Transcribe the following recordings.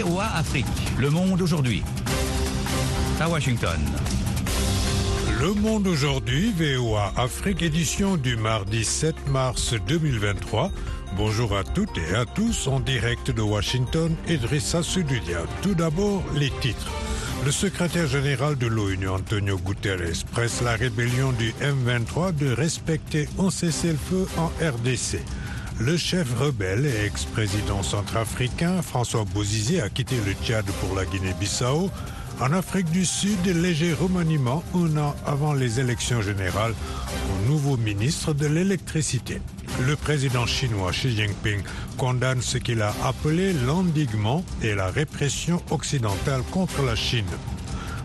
VOA Afrique. Le monde aujourd'hui. À Washington. Le Monde aujourd'hui, VOA Afrique, édition du mardi 7 mars 2023. Bonjour à toutes et à tous en direct de Washington, Idrissa Sududia. Tout d'abord, les titres. Le secrétaire général de l'ONU, Antonio Guterres, presse la rébellion du M23 de respecter un cessez-le-feu en RDC. Le chef rebelle et ex-président centrafricain, François Bozizé, a quitté le Tchad pour la Guinée-Bissau. En Afrique du Sud, léger remaniement un an avant les élections générales au nouveau ministre de l'électricité. Le président chinois Xi Jinping condamne ce qu'il a appelé l'endiguement et la répression occidentale contre la Chine.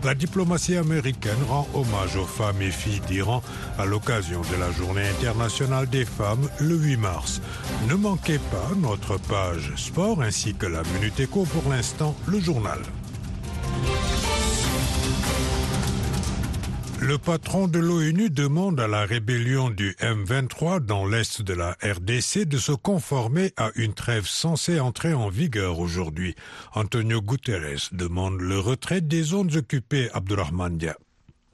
La diplomatie américaine rend hommage aux femmes et filles d'Iran à l'occasion de la Journée internationale des femmes le 8 mars. Ne manquez pas notre page sport ainsi que la Minute Éco pour l'instant, le journal. Le patron de l'ONU demande à la rébellion du M23 dans l'est de la RDC de se conformer à une trêve censée entrer en vigueur aujourd'hui. Antonio Guterres demande le retrait des zones occupées Abdurrahman Dia.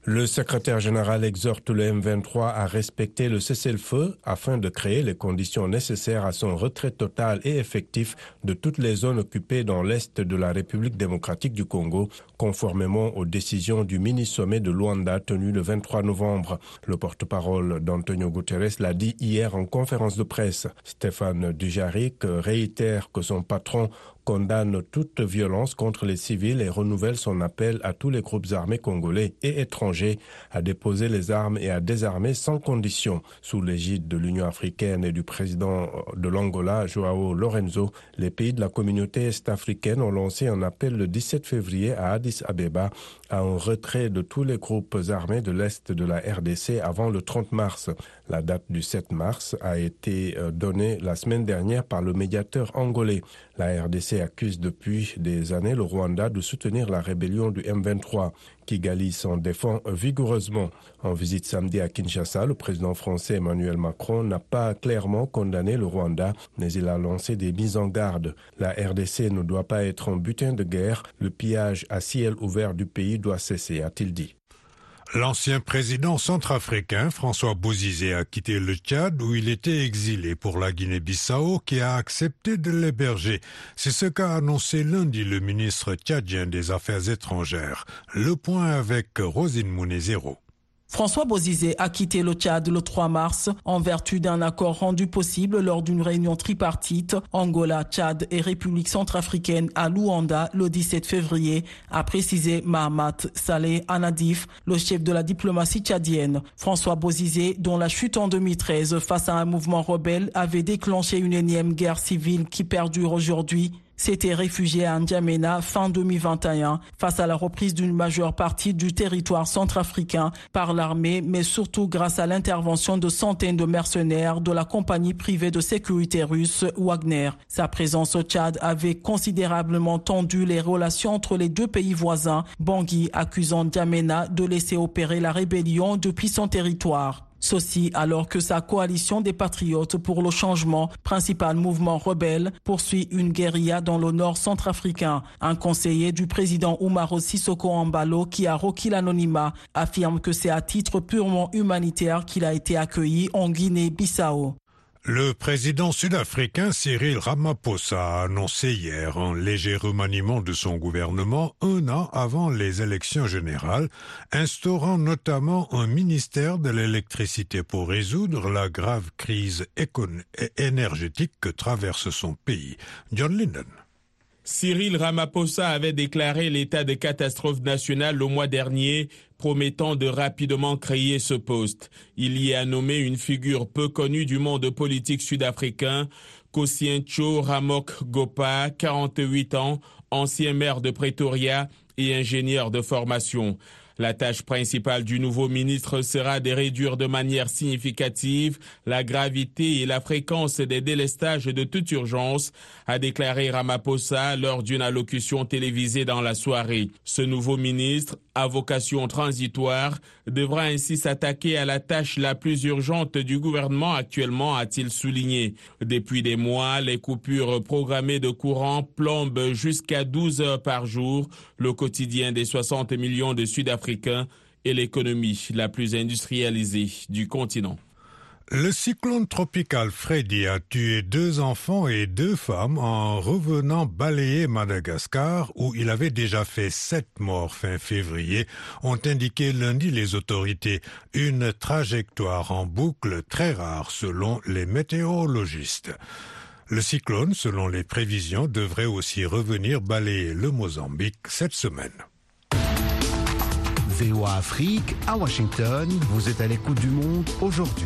Le secrétaire général exhorte le M23 à respecter le cessez-le-feu afin de créer les conditions nécessaires à son retrait total et effectif de toutes les zones occupées dans l'est de la République démocratique du Congo, conformément aux décisions du mini-sommet de Luanda tenu le 23 novembre. Le porte-parole d'Antonio Guterres l'a dit hier en conférence de presse. Stéphane Dujarric réitère que son patron condamne toute violence contre les civils et renouvelle son appel à tous les groupes armés congolais et étrangers à déposer les armes et à désarmer sans condition. Sous l'égide de l'Union africaine et du président de l'Angola, Joao Lorenzo, les pays de la communauté est-africaine ont lancé un appel le 17 février à Addis Abeba à un retrait de tous les groupes armés de l'Est de la RDC avant le 30 mars. La date du 7 mars a été donnée la semaine dernière par le médiateur angolais. La RDC accuse depuis des années le Rwanda de soutenir la rébellion du M23. Kigali s'en défend vigoureusement. En visite samedi à Kinshasa, le président français Emmanuel Macron n'a pas clairement condamné le Rwanda, mais il a lancé des mises en garde. La RDC ne doit pas être un butin de guerre. Le pillage à ciel ouvert du pays doit cesser, a-t-il dit. L'ancien président centrafricain François Bozizé a quitté le Tchad où il était exilé pour la Guinée-Bissau qui a accepté de l'héberger. C'est ce qu'a annoncé lundi le ministre tchadien des Affaires étrangères. Le point avec Rosine Mounezero. François Bozizé a quitté le Tchad le 3 mars en vertu d'un accord rendu possible lors d'une réunion tripartite Angola, Tchad et République centrafricaine à Luanda le 17 février, a précisé Mahamat Saleh Anadif, le chef de la diplomatie tchadienne. François Bozizé, dont la chute en 2013 face à un mouvement rebelle avait déclenché une énième guerre civile qui perdure aujourd'hui, s'était réfugié à N'Djamena fin 2021 face à la reprise d'une majeure partie du territoire centrafricain par l'armée, mais surtout grâce à l'intervention de centaines de mercenaires de la compagnie privée de sécurité russe Wagner. Sa présence au Tchad avait considérablement tendu les relations entre les deux pays voisins, Bangui accusant N'Djamena de laisser opérer la rébellion depuis son territoire. Ceci alors que sa coalition des patriotes pour le changement, principal mouvement rebelle, poursuit une guérilla dans le nord centrafricain. Un conseiller du président Oumaro Sissoko Ambalo, qui a requis l'anonymat, affirme que c'est à titre purement humanitaire qu'il a été accueilli en Guinée-Bissau. Le président sud-africain Cyril Ramaphosa a annoncé hier un léger remaniement de son gouvernement un an avant les élections générales, instaurant notamment un ministère de l'électricité pour résoudre la grave crise énergétique que traverse son pays. John Linden. Cyril Ramaphosa avait déclaré l'état de catastrophe nationale le mois dernier, promettant de rapidement créer ce poste. Il y a nommé une figure peu connue du monde politique sud-africain, Kosiencho Ramok Gopa, 48 ans, ancien maire de Pretoria et ingénieur de formation. La tâche principale du nouveau ministre sera de réduire de manière significative la gravité et la fréquence des délestages de toute urgence, a déclaré Ramaphosa lors d'une allocution télévisée dans la soirée. Ce nouveau ministre, à vocation transitoire, devra ainsi s'attaquer à la tâche la plus urgente du gouvernement actuellement, a-t-il souligné. Depuis des mois, les coupures programmées de courant plombent jusqu'à 12 heures par jour le quotidien des 60 millions de Sud-Africains et l'économie la plus industrialisée du continent. Le cyclone tropical Freddy a tué deux enfants et deux femmes en revenant balayer Madagascar où il avait déjà fait sept morts fin février, ont indiqué lundi les autorités. Une trajectoire en boucle très rare selon les météorologistes. Le cyclone, selon les prévisions, devrait aussi revenir balayer le Mozambique cette semaine. VOA Afrique à Washington, vous êtes à l'écoute du monde aujourd'hui.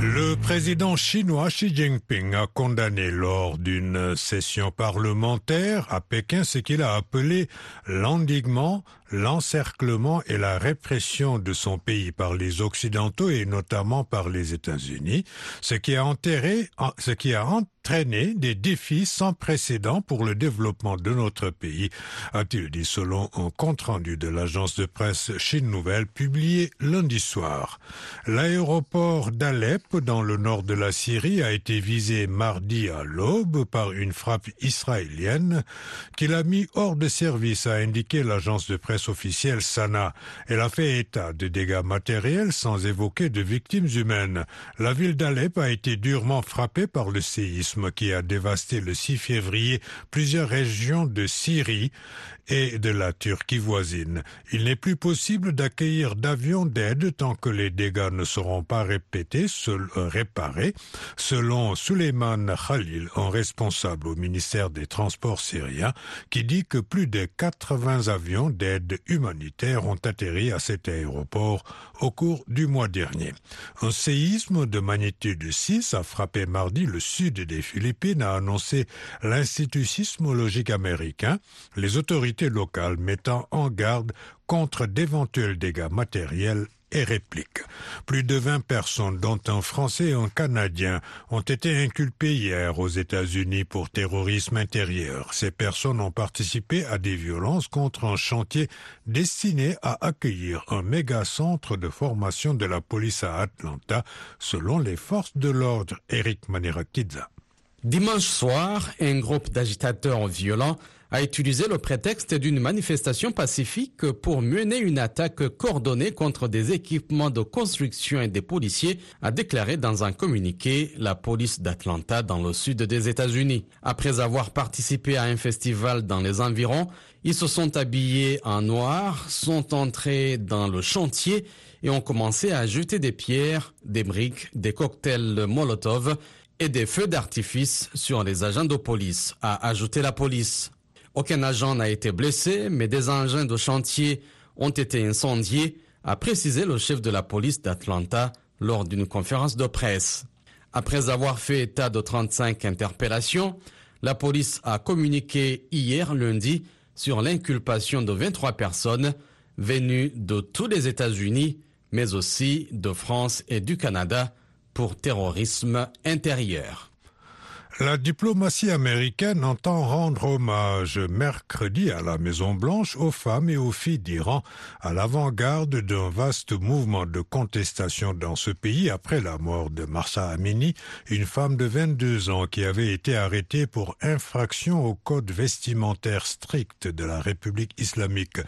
Le président chinois Xi Jinping a condamné lors d'une session parlementaire à Pékin ce qu'il a appelé l'endiguement, l'encerclement et la répression de son pays par les Occidentaux et notamment par les États-Unis, ce qui a enterré, ce qui a entraîné des défis sans précédent pour le développement de notre pays, a-t-il dit selon un compte-rendu de l'agence de presse Chine Nouvelle publié lundi soir. L'aéroport d'Alep dans le nord de la Syrie a été visé mardi à l'aube par une frappe israélienne qui l'a mis hors de service, a indiqué l'agence de presse officielle Sana. Elle a fait état de dégâts matériels sans évoquer de victimes humaines. La ville d'Alep a été durement frappée par le séisme qui a dévasté le 6 février plusieurs régions de Syrie et de la Turquie voisine. Il n'est plus possible d'accueillir d'avions d'aide tant que les dégâts ne seront pas répétés, euh, réparés, selon Suleiman Khalil, un responsable au ministère des Transports syrien, qui dit que plus de 80 avions d'aide humanitaire ont atterri à cet aéroport au cours du mois dernier. Un séisme de magnitude 6 a frappé mardi le sud des Philippines, a annoncé l'Institut sismologique américain. Les autorités locales mettant en garde contre d'éventuels dégâts matériels et répliques. Plus de 20 personnes, dont un Français et un Canadien, ont été inculpées hier aux États-Unis pour terrorisme intérieur. Ces personnes ont participé à des violences contre un chantier destiné à accueillir un méga centre de formation de la police à Atlanta, selon les forces de l'ordre. Eric Manirakidza. Dimanche soir, un groupe d'agitateurs violents a utilisé le prétexte d'une manifestation pacifique pour mener une attaque coordonnée contre des équipements de construction et des policiers, a déclaré dans un communiqué la police d'Atlanta dans le sud des États-Unis. Après avoir participé à un festival dans les environs, ils se sont habillés en noir, sont entrés dans le chantier et ont commencé à jeter des pierres, des briques, des cocktails Molotov et des feux d'artifice sur les agents de police, a ajouté la police. Aucun agent n'a été blessé, mais des engins de chantier ont été incendiés, a précisé le chef de la police d'Atlanta lors d'une conférence de presse. Après avoir fait état de 35 interpellations, la police a communiqué hier lundi sur l'inculpation de 23 personnes venues de tous les États-Unis, mais aussi de France et du Canada pour terrorisme intérieur. La diplomatie américaine entend rendre hommage mercredi à la Maison-Blanche aux femmes et aux filles d'Iran à l'avant-garde d'un vaste mouvement de contestation dans ce pays après la mort de Marsa Amini, une femme de 22 ans qui avait été arrêtée pour infraction au code vestimentaire strict de la République islamique.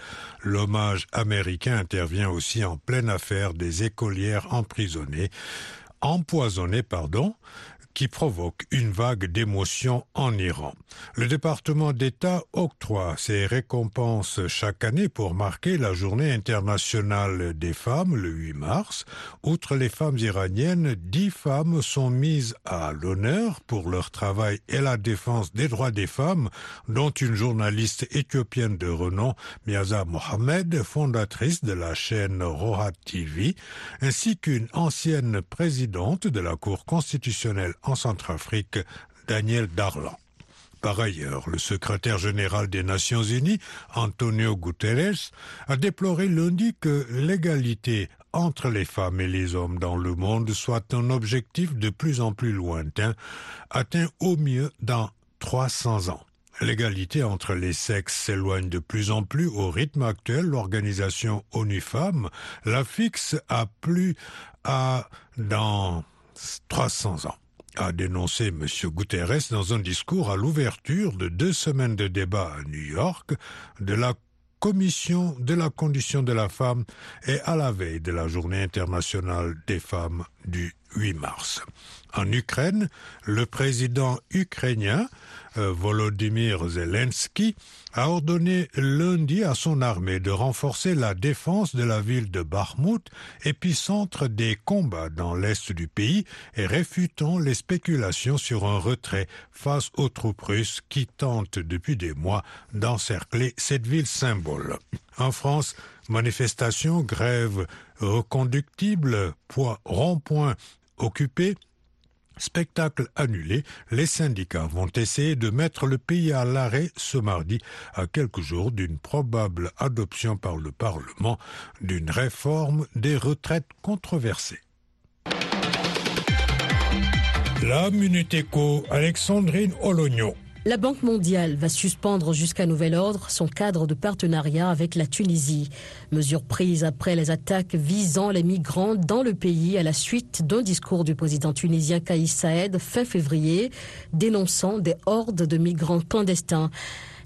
L'hommage américain intervient aussi en pleine affaire des écolières emprisonnées empoisonnées, pardon, qui provoque une vague d'émotions en Iran. Le département d'État octroie ses récompenses chaque année pour marquer la journée internationale des femmes le 8 mars. Outre les femmes iraniennes, dix femmes sont mises à l'honneur pour leur travail et la défense des droits des femmes, dont une journaliste éthiopienne de renom, Miaza Mohamed, fondatrice de la chaîne Rohat TV, ainsi qu'une ancienne présidente de la Cour constitutionnelle en Centrafrique, Daniel Darlan. Par ailleurs, le secrétaire général des Nations Unies, Antonio Guterres, a déploré lundi que l'égalité entre les femmes et les hommes dans le monde soit un objectif de plus en plus lointain, atteint au mieux dans 300 ans. L'égalité entre les sexes s'éloigne de plus en plus au rythme actuel. L'organisation ONU Femmes la fixe à plus à dans 300 ans a dénoncé M. Guterres dans un discours à l'ouverture de deux semaines de débat à New York de la Commission de la condition de la femme et à la veille de la Journée internationale des femmes du 8 mars. En Ukraine, le président ukrainien Volodymyr Zelensky a ordonné lundi à son armée de renforcer la défense de la ville de Bakhmut, épicentre des combats dans l'est du pays, et réfutant les spéculations sur un retrait face aux troupes russes qui tentent depuis des mois d'encercler cette ville symbole. En France, manifestations, grèves reconductibles, rond-point occupés, Spectacle annulé, les syndicats vont essayer de mettre le pays à l'arrêt ce mardi, à quelques jours d'une probable adoption par le Parlement d'une réforme des retraites controversées. La Minute Alexandrine Ologno. La Banque mondiale va suspendre jusqu'à nouvel ordre son cadre de partenariat avec la Tunisie. Mesure prise après les attaques visant les migrants dans le pays à la suite d'un discours du président tunisien Kaïs Saed fin février dénonçant des hordes de migrants clandestins.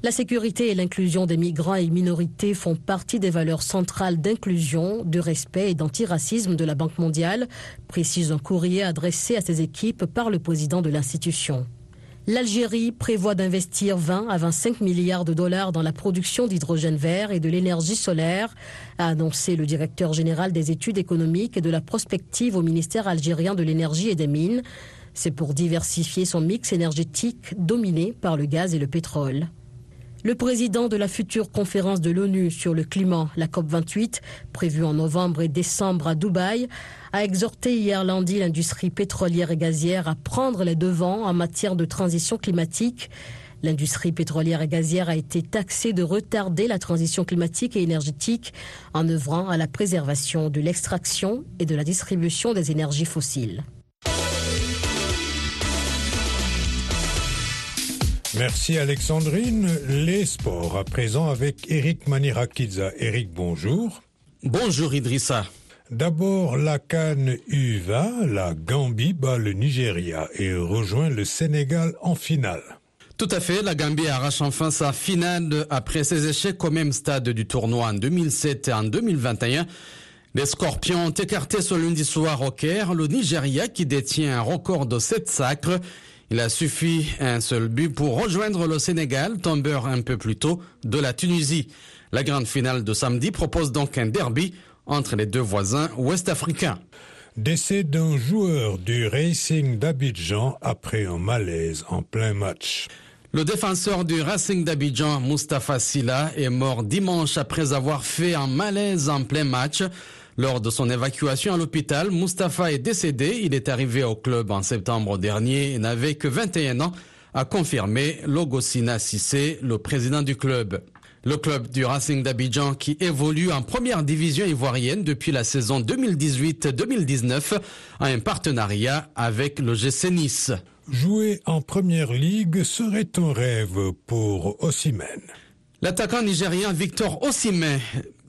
La sécurité et l'inclusion des migrants et minorités font partie des valeurs centrales d'inclusion, de respect et d'antiracisme de la Banque mondiale, précise un courrier adressé à ses équipes par le président de l'institution. L'Algérie prévoit d'investir 20 à 25 milliards de dollars dans la production d'hydrogène vert et de l'énergie solaire, a annoncé le directeur général des études économiques et de la prospective au ministère algérien de l'énergie et des mines. C'est pour diversifier son mix énergétique dominé par le gaz et le pétrole. Le président de la future conférence de l'ONU sur le climat, la COP28, prévue en novembre et décembre à Dubaï, a exhorté hier lundi l'industrie pétrolière et gazière à prendre les devants en matière de transition climatique. L'industrie pétrolière et gazière a été taxée de retarder la transition climatique et énergétique en œuvrant à la préservation de l'extraction et de la distribution des énergies fossiles. Merci Alexandrine. Les sports à présent avec Eric Manirakidza. Eric, bonjour. Bonjour Idrissa. D'abord, la Cannes U20, la Gambie bat le Nigeria et rejoint le Sénégal en finale. Tout à fait, la Gambie arrache enfin sa finale après ses échecs au même stade du tournoi en 2007 et en 2021. Les Scorpions ont écarté ce lundi soir au Caire le Nigeria qui détient un record de 7 sacres. Il a suffi un seul but pour rejoindre le Sénégal, tombeur un peu plus tôt de la Tunisie. La grande finale de samedi propose donc un derby entre les deux voisins ouest-africains. Décès d'un joueur du Racing d'Abidjan après un malaise en plein match. Le défenseur du Racing d'Abidjan, Mustafa Silla, est mort dimanche après avoir fait un malaise en plein match. Lors de son évacuation à l'hôpital, Mustapha est décédé. Il est arrivé au club en septembre dernier et n'avait que 21 ans, a confirmé Logosina Sissé, le président du club. Le club du Racing d'Abidjan qui évolue en première division ivoirienne depuis la saison 2018-2019 a un partenariat avec le GC Nice. Jouer en première ligue serait un rêve pour Ossimène. L'attaquant nigérien Victor Ossimène,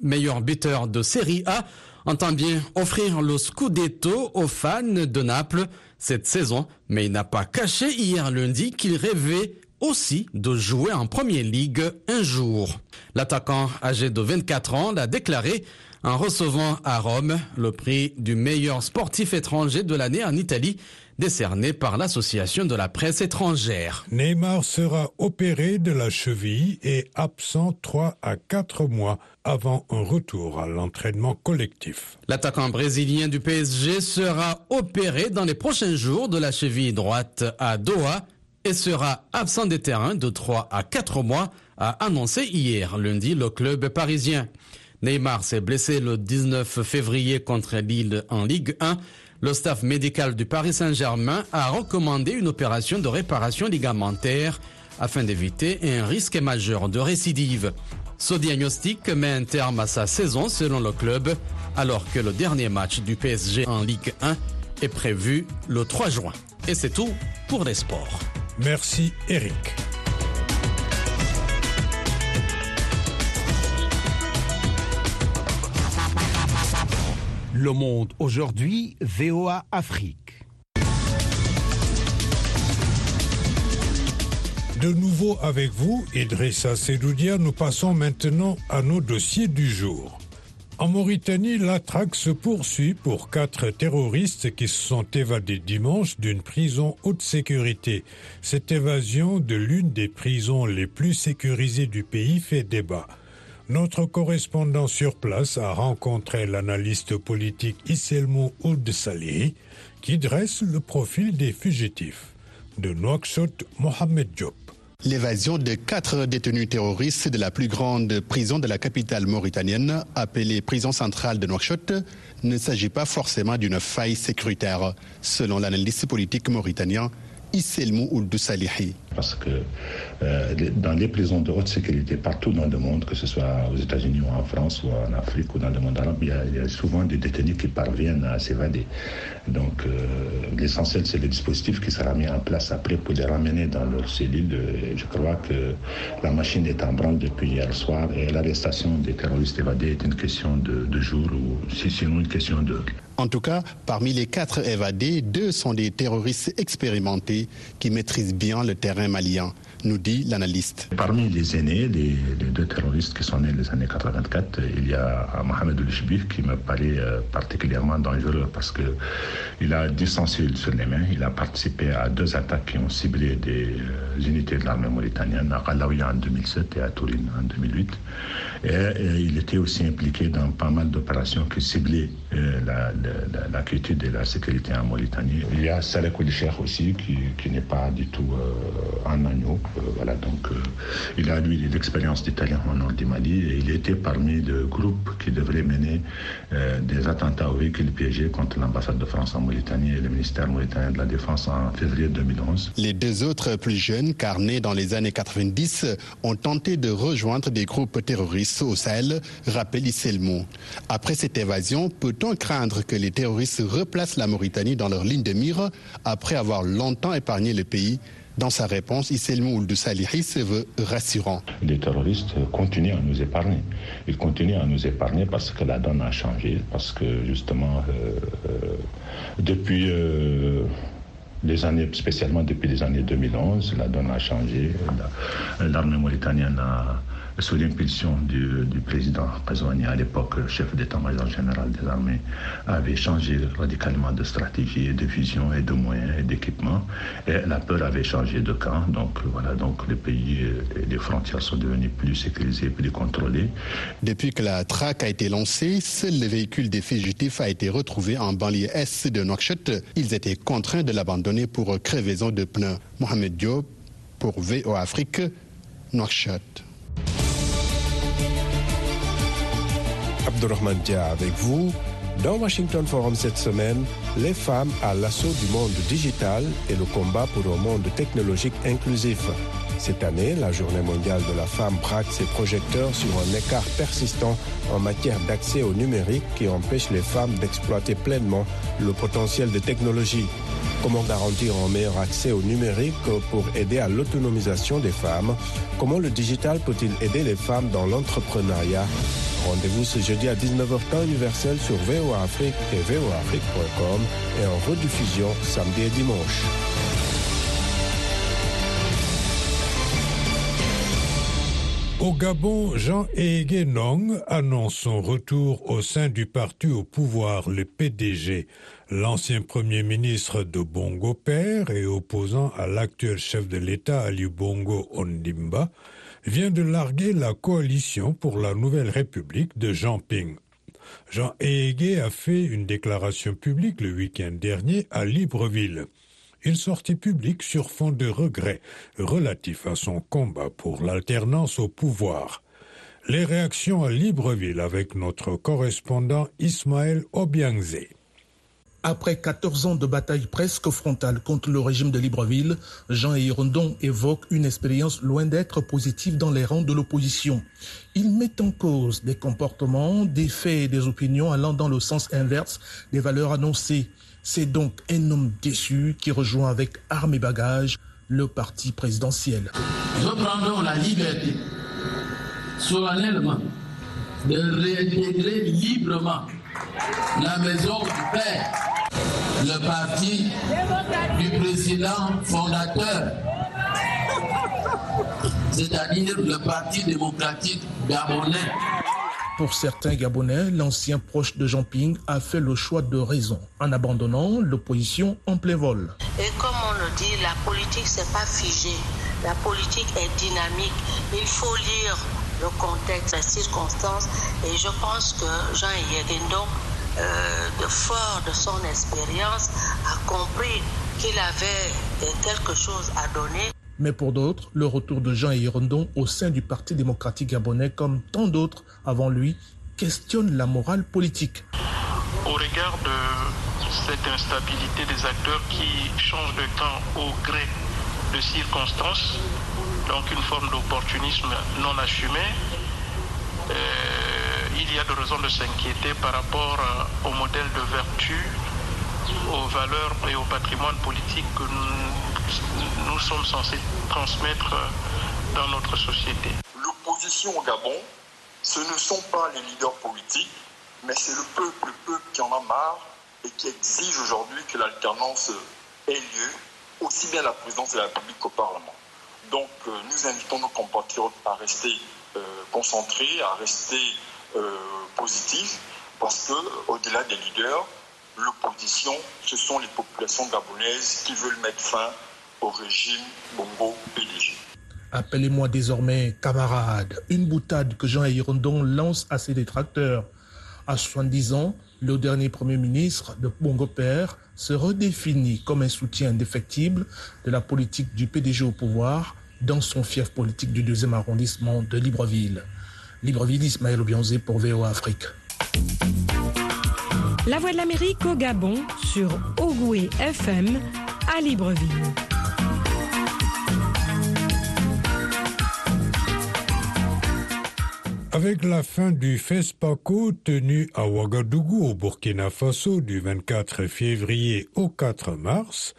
meilleur buteur de Série A, entend bien offrir le Scudetto aux fans de Naples cette saison, mais il n'a pas caché hier lundi qu'il rêvait aussi de jouer en Première Ligue un jour. L'attaquant âgé de 24 ans l'a déclaré en recevant à Rome le prix du meilleur sportif étranger de l'année en Italie décerné par l'Association de la presse étrangère. Neymar sera opéré de la cheville et absent 3 à 4 mois avant un retour à l'entraînement collectif. L'attaquant brésilien du PSG sera opéré dans les prochains jours de la cheville droite à Doha et sera absent des terrains de 3 à 4 mois, a annoncé hier lundi le club parisien. Neymar s'est blessé le 19 février contre Lille en Ligue 1 le staff médical du Paris Saint-Germain a recommandé une opération de réparation ligamentaire afin d'éviter un risque majeur de récidive. Ce diagnostic met un terme à sa saison selon le club, alors que le dernier match du PSG en Ligue 1 est prévu le 3 juin. Et c'est tout pour les sports. Merci Eric. Le monde aujourd'hui, VOA Afrique. De nouveau avec vous, Idrissa Sedoudia, nous passons maintenant à nos dossiers du jour. En Mauritanie, la traque se poursuit pour quatre terroristes qui se sont évadés dimanche d'une prison haute sécurité. Cette évasion de l'une des prisons les plus sécurisées du pays fait débat. Notre correspondant sur place a rencontré l'analyste politique Isselmou Oud Salih qui dresse le profil des fugitifs. De Nouakchott, Mohamed Diop. L'évasion de quatre détenus terroristes de la plus grande prison de la capitale mauritanienne, appelée prison centrale de Nouakchott, ne s'agit pas forcément d'une faille sécuritaire, selon l'analyste politique mauritanien. Parce que euh, dans les prisons de haute sécurité partout dans le monde, que ce soit aux États-Unis ou en France ou en Afrique ou dans le monde arabe, il y a, souvent des détenus qui parviennent à s'évader. Donc euh, l'essentiel, c'est le dispositif qui sera mis en place après pour les ramener dans leur cellule. Je crois que la machine est en branle depuis hier soir et l'arrestation des terroristes évadés est une question de, de jour ou si sinon une question d'heure. En tout cas, parmi les quatre évadés, deux sont des terroristes expérimentés qui maîtrisent bien le terrain malien, nous dit l'analyste. Parmi les aînés, les, deux terroristes qui sont nés les années 84, il y a Mohamed Oulishbif qui me paraît euh, particulièrement dangereux parce que il a du sur les mains. Il a participé à deux attaques qui ont ciblé des euh, unités de l'armée mauritanienne, à Kalaouia en 2007 et à Tourine en 2008. Et, il était aussi impliqué dans pas mal d'opérations qui ciblaient euh, la, quiétude et la sécurité en Mauritanie. Il y a Salek Cheikh aussi qui, qui n'est pas du tout euh, en agneau. Euh, voilà, donc il a lui l'expérience d'Italien au nord du Mali et il était parmi le groupe qui devrait mener des attentats aux véhicules piégés contre l'ambassade de France en Mauritanie et le ministère mauritanien de la Défense en février 2011. Les deux autres plus jeunes, car nés dans les années 90, ont tenté de rejoindre des groupes terroristes au Sahel, rappelle Isselmou. Après cette évasion, peut-on craindre que les terroristes replacent la Mauritanie dans leur ligne de mire après avoir longtemps épargné le pays? Dans sa réponse, Isselmou Ould Salihi se veut rassurant. Les terroristes continuent à nous épargner. Ils continuent à nous épargner parce que la donne a changé, parce que justement, euh, euh, depuis euh, les années, spécialement depuis les années 2011, la donne a changé. L'armée mauritanienne a sous l'impulsion du, président Kazouani, à l'époque chef d'état-major général des armées, avait changé radicalement de stratégie, et de vision et de moyens et d'équipement. Et la peur avait changé de camp. Donc voilà, donc le pays et les frontières sont devenues plus sécurisées, plus contrôlées. Depuis que la traque a été lancée, seul le véhicule des fugitifs a été retrouvé en banlieue est de Nouakchott. Ils étaient contraints de l'abandonner pour crevaison de pneus. Mohamed Diop pour VO Afrique, Nouakchott. Abdurrahman Dia avec vous. Dans Washington Forum cette semaine, les femmes à l'assaut du monde digital et le combat pour un monde technologique inclusif. Cette année, la Journée mondiale de la femme braque ses projecteurs sur un écart persistant en matière d'accès au numérique qui empêche les femmes d'exploiter pleinement le potentiel des technologies. Comment garantir un meilleur accès au numérique pour aider à l'autonomisation des femmes? Comment le digital peut-il aider les femmes dans l'entrepreneuriat? Rendez-vous ce jeudi à 19h temps universel sur VOA Afrique et voaafrique.com et en rediffusion samedi et dimanche. Au Gabon, Jean Egué Nong annonce son retour au sein du parti au pouvoir, le PDG. L'ancien premier ministre de Bongo Père et opposant à l'actuel chef de l'État Ali Bongo Ondimba vient de larguer la coalition pour la nouvelle République de Jean Ping. Jean Egué a fait une déclaration publique le week-end dernier à Libreville une sortie publique sur fond de regrets relatifs à son combat pour l'alternance au pouvoir. Les réactions à Libreville avec notre correspondant Ismaël Obiangze. Après 14 ans de bataille presque frontale contre le régime de Libreville, Jean Hirondon évoque une expérience loin d'être positive dans les rangs de l'opposition. Il met en cause des comportements, des faits et des opinions allant dans le sens inverse des valeurs annoncées. C'est donc un homme déçu qui rejoint avec armes et bagages le parti présidentiel. Reprendons la liberté, solennellement, de réintégrer librement la maison du Père, le parti du président fondateur, c'est-à-dire le Parti démocratique gabonais. Pour certains Gabonais, l'ancien proche de Jean Ping a fait le choix de raison en abandonnant l'opposition en plein vol. Et comme on le dit, la politique, c'est pas figé. La politique est dynamique. Il faut lire le contexte, les circonstances. Et je pense que Jean Yéguindon, euh, de fort de son expérience, a compris qu'il avait quelque chose à donner. Mais pour d'autres, le retour de Jean Hirondon au sein du Parti démocratique gabonais, comme tant d'autres avant lui, questionne la morale politique. Au regard de cette instabilité des acteurs qui changent de camp au gré de circonstances, donc une forme d'opportunisme non assumé, euh, il y a de raisons de s'inquiéter par rapport euh, au modèle de vertu, aux valeurs et au patrimoine politique que nous, nous sommes censés transmettre euh, dans notre société. L'opposition au Gabon, ce ne sont pas les leaders politiques, mais c'est le peuple, le peuple qui en a marre et qui exige aujourd'hui que l'alternance ait lieu, aussi bien la présidence de la République qu'au Parlement. Donc euh, nous invitons nos compatriotes à rester euh, concentrés, à rester euh, positifs, parce que au-delà des leaders, l'opposition, ce sont les populations gabonaises qui veulent mettre fin au régime Bongo PDG. Appelez-moi désormais camarade, une boutade que Jean Hirondon lance à ses détracteurs. À 70 ans, le dernier Premier ministre de Bongo Père se redéfinit comme un soutien indéfectible de la politique du PDG au pouvoir dans son fief politique du deuxième arrondissement de Libreville. Libreville, Ismaël Obianzé pour VOA Afrique. La Voix de l'Amérique au Gabon sur Ogoué FM à Libreville. Avec la fin du FESPACO tenu à Ouagadougou au Burkina Faso du 24 février au 4 mars,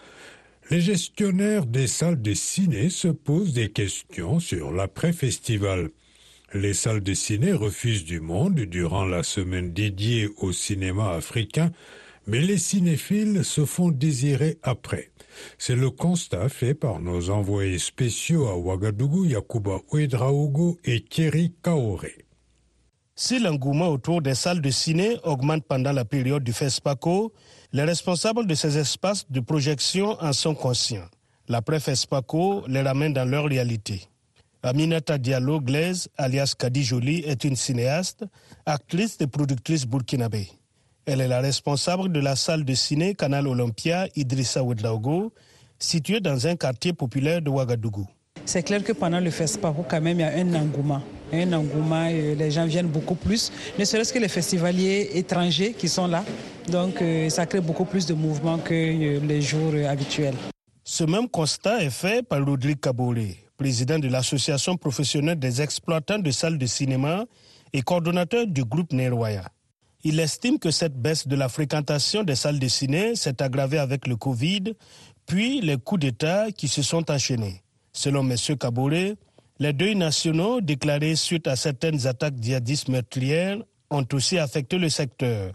les gestionnaires des salles de ciné se posent des questions sur l'après-festival. Les salles de ciné refusent du monde durant la semaine dédiée au cinéma africain, mais les cinéphiles se font désirer après. C'est le constat fait par nos envoyés spéciaux à Ouagadougou, Yakuba Ouedraogo et Thierry Kaoré. Si l'engouement autour des salles de ciné augmente pendant la période du FESPACO, les responsables de ces espaces de projection en sont conscients. L'après-FESPACO les ramène dans leur réalité. Aminata Diallo Glaise, alias Kadi Jolie, est une cinéaste, actrice et productrice burkinabé. Elle est la responsable de la salle de ciné Canal Olympia Idrissa Ouedraogo, située dans un quartier populaire de Ouagadougou. C'est clair que pendant le festival, quand même, il y a un engouement. Un engouement, les gens viennent beaucoup plus, ne serait-ce que les festivaliers étrangers qui sont là. Donc, ça crée beaucoup plus de mouvements que les jours habituels. Ce même constat est fait par Rodrigue Kabolé, président de l'Association professionnelle des exploitants de salles de cinéma et coordonnateur du groupe Nerwaya. Il estime que cette baisse de la fréquentation des salles de ciné s'est aggravée avec le Covid, puis les coups d'État qui se sont enchaînés. Selon M. Kaboré, les deuils nationaux déclarés suite à certaines attaques djihadistes meurtrières ont aussi affecté le secteur.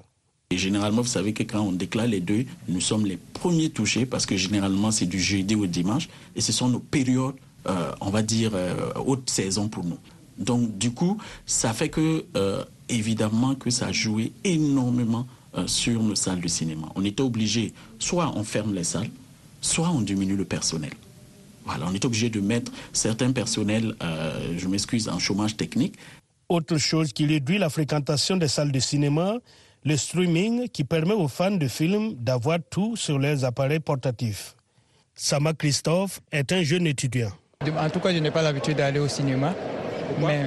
Et généralement, vous savez que quand on déclare les deuils, nous sommes les premiers touchés parce que généralement c'est du jeudi ou dimanche et ce sont nos périodes, euh, on va dire, euh, haute saison pour nous. Donc du coup, ça fait que, euh, évidemment, que ça a joué énormément sur nos salles de cinéma. On était obligé, soit on ferme les salles, soit on diminue le personnel. Voilà, on est obligé de mettre certains personnels, euh, je m'excuse, en chômage technique. Autre chose qui réduit la fréquentation des salles de cinéma, le streaming qui permet aux fans de films d'avoir tout sur leurs appareils portatifs. Sama Christophe est un jeune étudiant. En tout cas, je n'ai pas l'habitude d'aller au cinéma, mais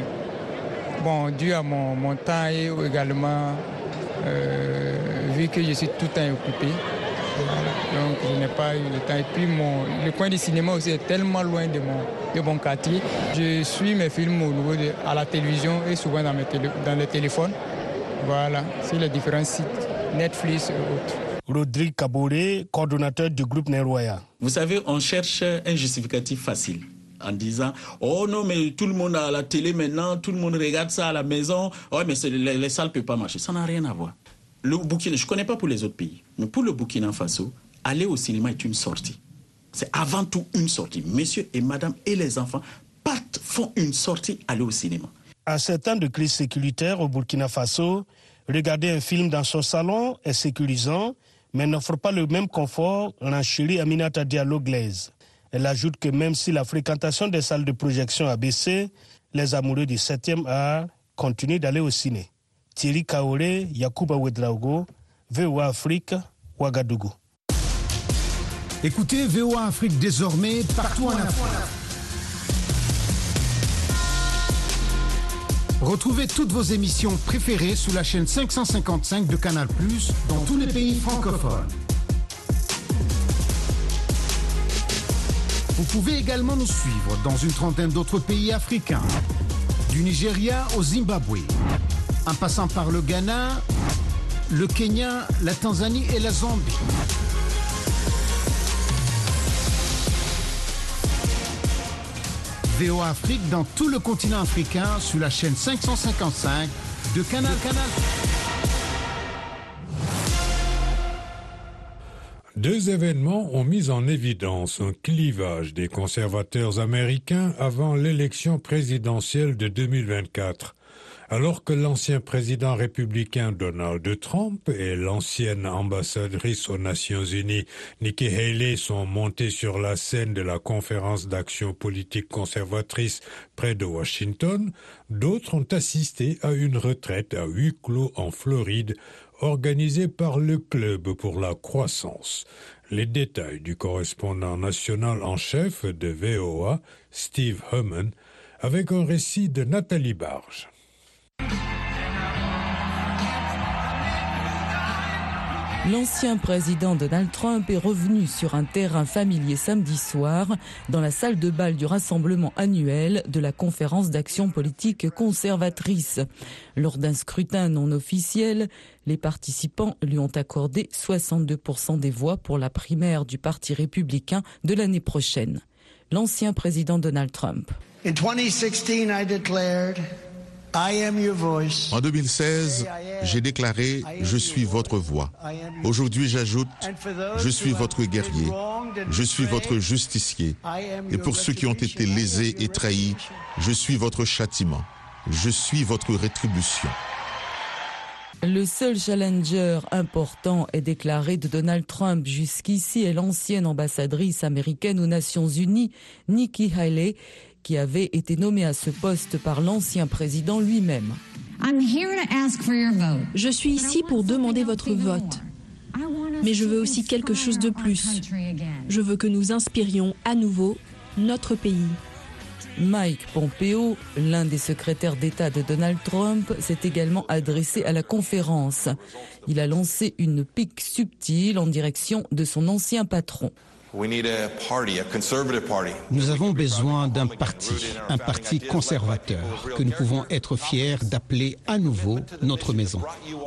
bon, dû à mon, mon temps et également euh, vu que je suis tout le temps occupé. Donc je n'ai pas eu le temps. Et puis mon, le coin du cinéma aussi est tellement loin de mon, de mon quartier. Je suis mes films au niveau de, à la télévision et souvent dans, mes dans le téléphone. Voilà, sur les différents sites, Netflix et autres. Rodrigue Kabore, coordonnateur du groupe Neroya. Vous savez, on cherche un justificatif facile en disant oh non mais tout le monde a la télé maintenant tout le monde regarde ça à la maison. Oh mais les, les salles peuvent pas marcher. Ça n'a rien à voir. Le Burkina je connais pas pour les autres pays mais pour le Burkina Faso aller au cinéma est une sortie. C'est avant tout une sortie. Monsieur et madame et les enfants partent font une sortie aller au cinéma. À ce temps de crise sécuritaire au Burkina Faso regarder un film dans son salon est sécurisant mais n'offre pas le même confort renchérit Aminata Diallo Glaise elle ajoute que même si la fréquentation des salles de projection a baissé, les amoureux du 7e art continuent d'aller au ciné. Thierry Kaore, Yakuba Wedraogo, VOA Afrique, Ouagadougou. Écoutez VOA Afrique désormais partout en Afrique. Retrouvez toutes vos émissions préférées sous la chaîne 555 de Canal+, dans tous les pays francophones. Vous pouvez également nous suivre dans une trentaine d'autres pays africains, du Nigeria au Zimbabwe, en passant par le Ghana, le Kenya, la Tanzanie et la Zambie. VOA Afrique dans tout le continent africain sous la chaîne 555 de Canal Canal. Deux événements ont mis en évidence un clivage des conservateurs américains avant l'élection présidentielle de 2024. Alors que l'ancien président républicain Donald Trump et l'ancienne ambassadrice aux Nations Unies Nikki Haley sont montés sur la scène de la conférence d'action politique conservatrice près de Washington, d'autres ont assisté à une retraite à huis clos en Floride organisée par le Club pour la croissance. Les détails du correspondant national en chef de VOA, Steve Herman, avec un récit de Nathalie Barge. L'ancien président Donald Trump est revenu sur un terrain familier samedi soir dans la salle de bal du rassemblement annuel de la conférence d'action politique conservatrice. Lors d'un scrutin non officiel, les participants lui ont accordé 62% des voix pour la primaire du Parti républicain de l'année prochaine. L'ancien président Donald Trump. In 2016, I declared en 2016, j'ai déclaré ⁇ Je suis votre voix ⁇ Aujourd'hui, j'ajoute ⁇ Je suis votre guerrier, je suis votre justicier, et pour ceux qui ont été lésés et trahis, je suis votre châtiment, je suis votre rétribution. Le seul challenger important est déclaré de Donald Trump. Jusqu'ici est l'ancienne ambassadrice américaine aux Nations Unies, Nikki Haley, qui avait été nommé à ce poste par l'ancien président lui-même. Je suis ici pour demander votre vote. Mais je veux aussi quelque chose de plus. Je veux que nous inspirions à nouveau notre pays. Mike Pompeo, l'un des secrétaires d'État de Donald Trump, s'est également adressé à la conférence. Il a lancé une pique subtile en direction de son ancien patron. Nous avons besoin d'un parti, un parti conservateur, que nous pouvons être fiers d'appeler à nouveau notre maison,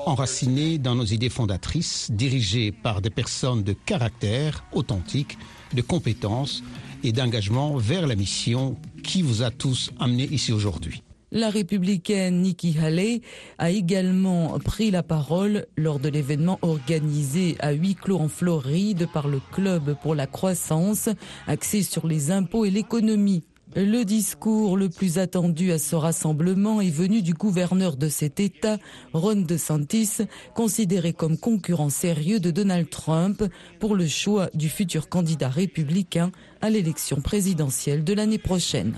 enraciné dans nos idées fondatrices, dirigé par des personnes de caractère authentique, de compétences et d'engagement vers la mission qui vous a tous amenés ici aujourd'hui. La républicaine Nikki Haley a également pris la parole lors de l'événement organisé à huis clos en Floride par le Club pour la croissance, axé sur les impôts et l'économie. Le discours le plus attendu à ce rassemblement est venu du gouverneur de cet État, Ron DeSantis, considéré comme concurrent sérieux de Donald Trump pour le choix du futur candidat républicain à l'élection présidentielle de l'année prochaine.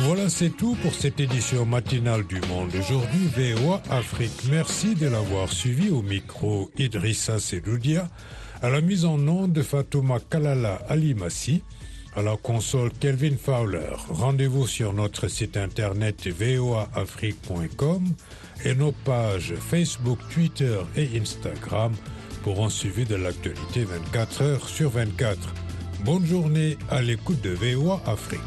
Voilà, c'est tout pour cette édition matinale du Monde. Aujourd'hui, VOA Afrique. Merci de l'avoir suivi au micro Idrissa Sedoudia, à la mise en nom de Fatouma Kalala Alimassi, À la console Kelvin Fowler. Rendez-vous sur notre site internet voaafrique.com et nos pages Facebook, Twitter et Instagram pour un suivi de l'actualité 24 heures sur 24. Bonne journée à l'écoute de VOA Afrique.